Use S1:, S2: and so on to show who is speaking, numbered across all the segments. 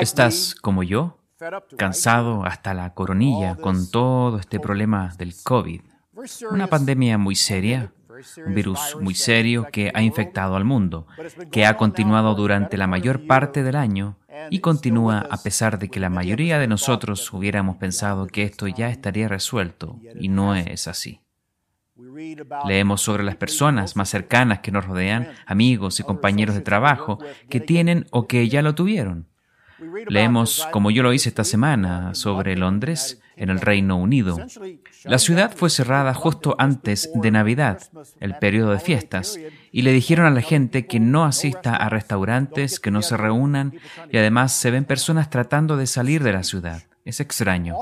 S1: ¿Estás como yo? Cansado hasta la coronilla con todo este problema del COVID. Una pandemia muy seria, un virus muy serio que ha infectado al mundo, que ha continuado durante la mayor parte del año y continúa a pesar de que la mayoría de nosotros hubiéramos pensado que esto ya estaría resuelto y no es así. Leemos sobre las personas más cercanas que nos rodean, amigos y compañeros de trabajo, que tienen o que ya lo tuvieron. Leemos, como yo lo hice esta semana, sobre Londres, en el Reino Unido. La ciudad fue cerrada justo antes de Navidad, el periodo de fiestas, y le dijeron a la gente que no asista a restaurantes, que no se reúnan, y además se ven personas tratando de salir de la ciudad. Es extraño.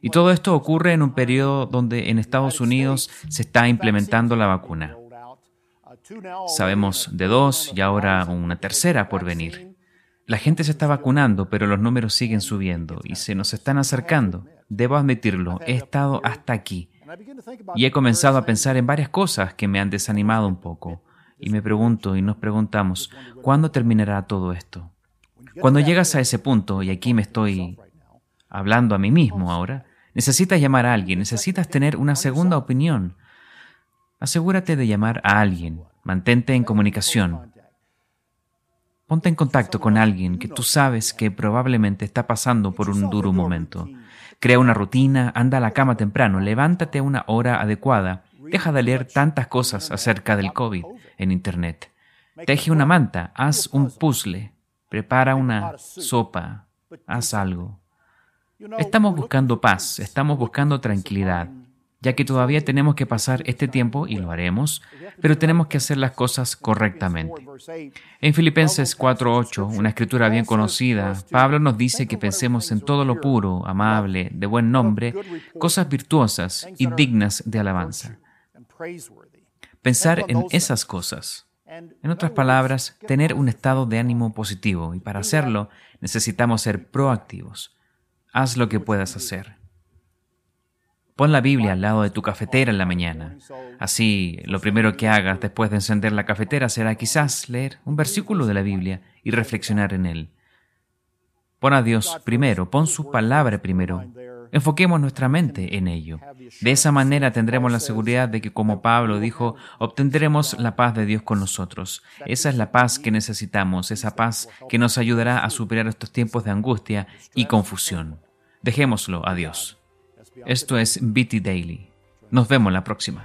S1: Y todo esto ocurre en un periodo donde en Estados Unidos se está implementando la vacuna. Sabemos de dos y ahora una tercera por venir. La gente se está vacunando, pero los números siguen subiendo y se nos están acercando. Debo admitirlo, he estado hasta aquí y he comenzado a pensar en varias cosas que me han desanimado un poco. Y me pregunto y nos preguntamos, ¿cuándo terminará todo esto? Cuando llegas a ese punto, y aquí me estoy hablando a mí mismo ahora, necesitas llamar a alguien, necesitas tener una segunda opinión. Asegúrate de llamar a alguien, mantente en comunicación, Ponte en contacto con alguien que tú sabes que probablemente está pasando por un duro momento. Crea una rutina, anda a la cama temprano, levántate a una hora adecuada, deja de leer tantas cosas acerca del COVID en Internet. Teje una manta, haz un puzzle, prepara una sopa, haz algo. Estamos buscando paz, estamos buscando tranquilidad ya que todavía tenemos que pasar este tiempo, y lo haremos, pero tenemos que hacer las cosas correctamente. En Filipenses 4.8, una escritura bien conocida, Pablo nos dice que pensemos en todo lo puro, amable, de buen nombre, cosas virtuosas y dignas de alabanza. Pensar en esas cosas. En otras palabras, tener un estado de ánimo positivo, y para hacerlo necesitamos ser proactivos. Haz lo que puedas hacer. Pon la Biblia al lado de tu cafetera en la mañana. Así, lo primero que hagas después de encender la cafetera será quizás leer un versículo de la Biblia y reflexionar en él. Pon a Dios primero, pon su palabra primero. Enfoquemos nuestra mente en ello. De esa manera tendremos la seguridad de que, como Pablo dijo, obtendremos la paz de Dios con nosotros. Esa es la paz que necesitamos, esa paz que nos ayudará a superar estos tiempos de angustia y confusión. Dejémoslo a Dios. Esto es BT Daily. Nos vemos la próxima.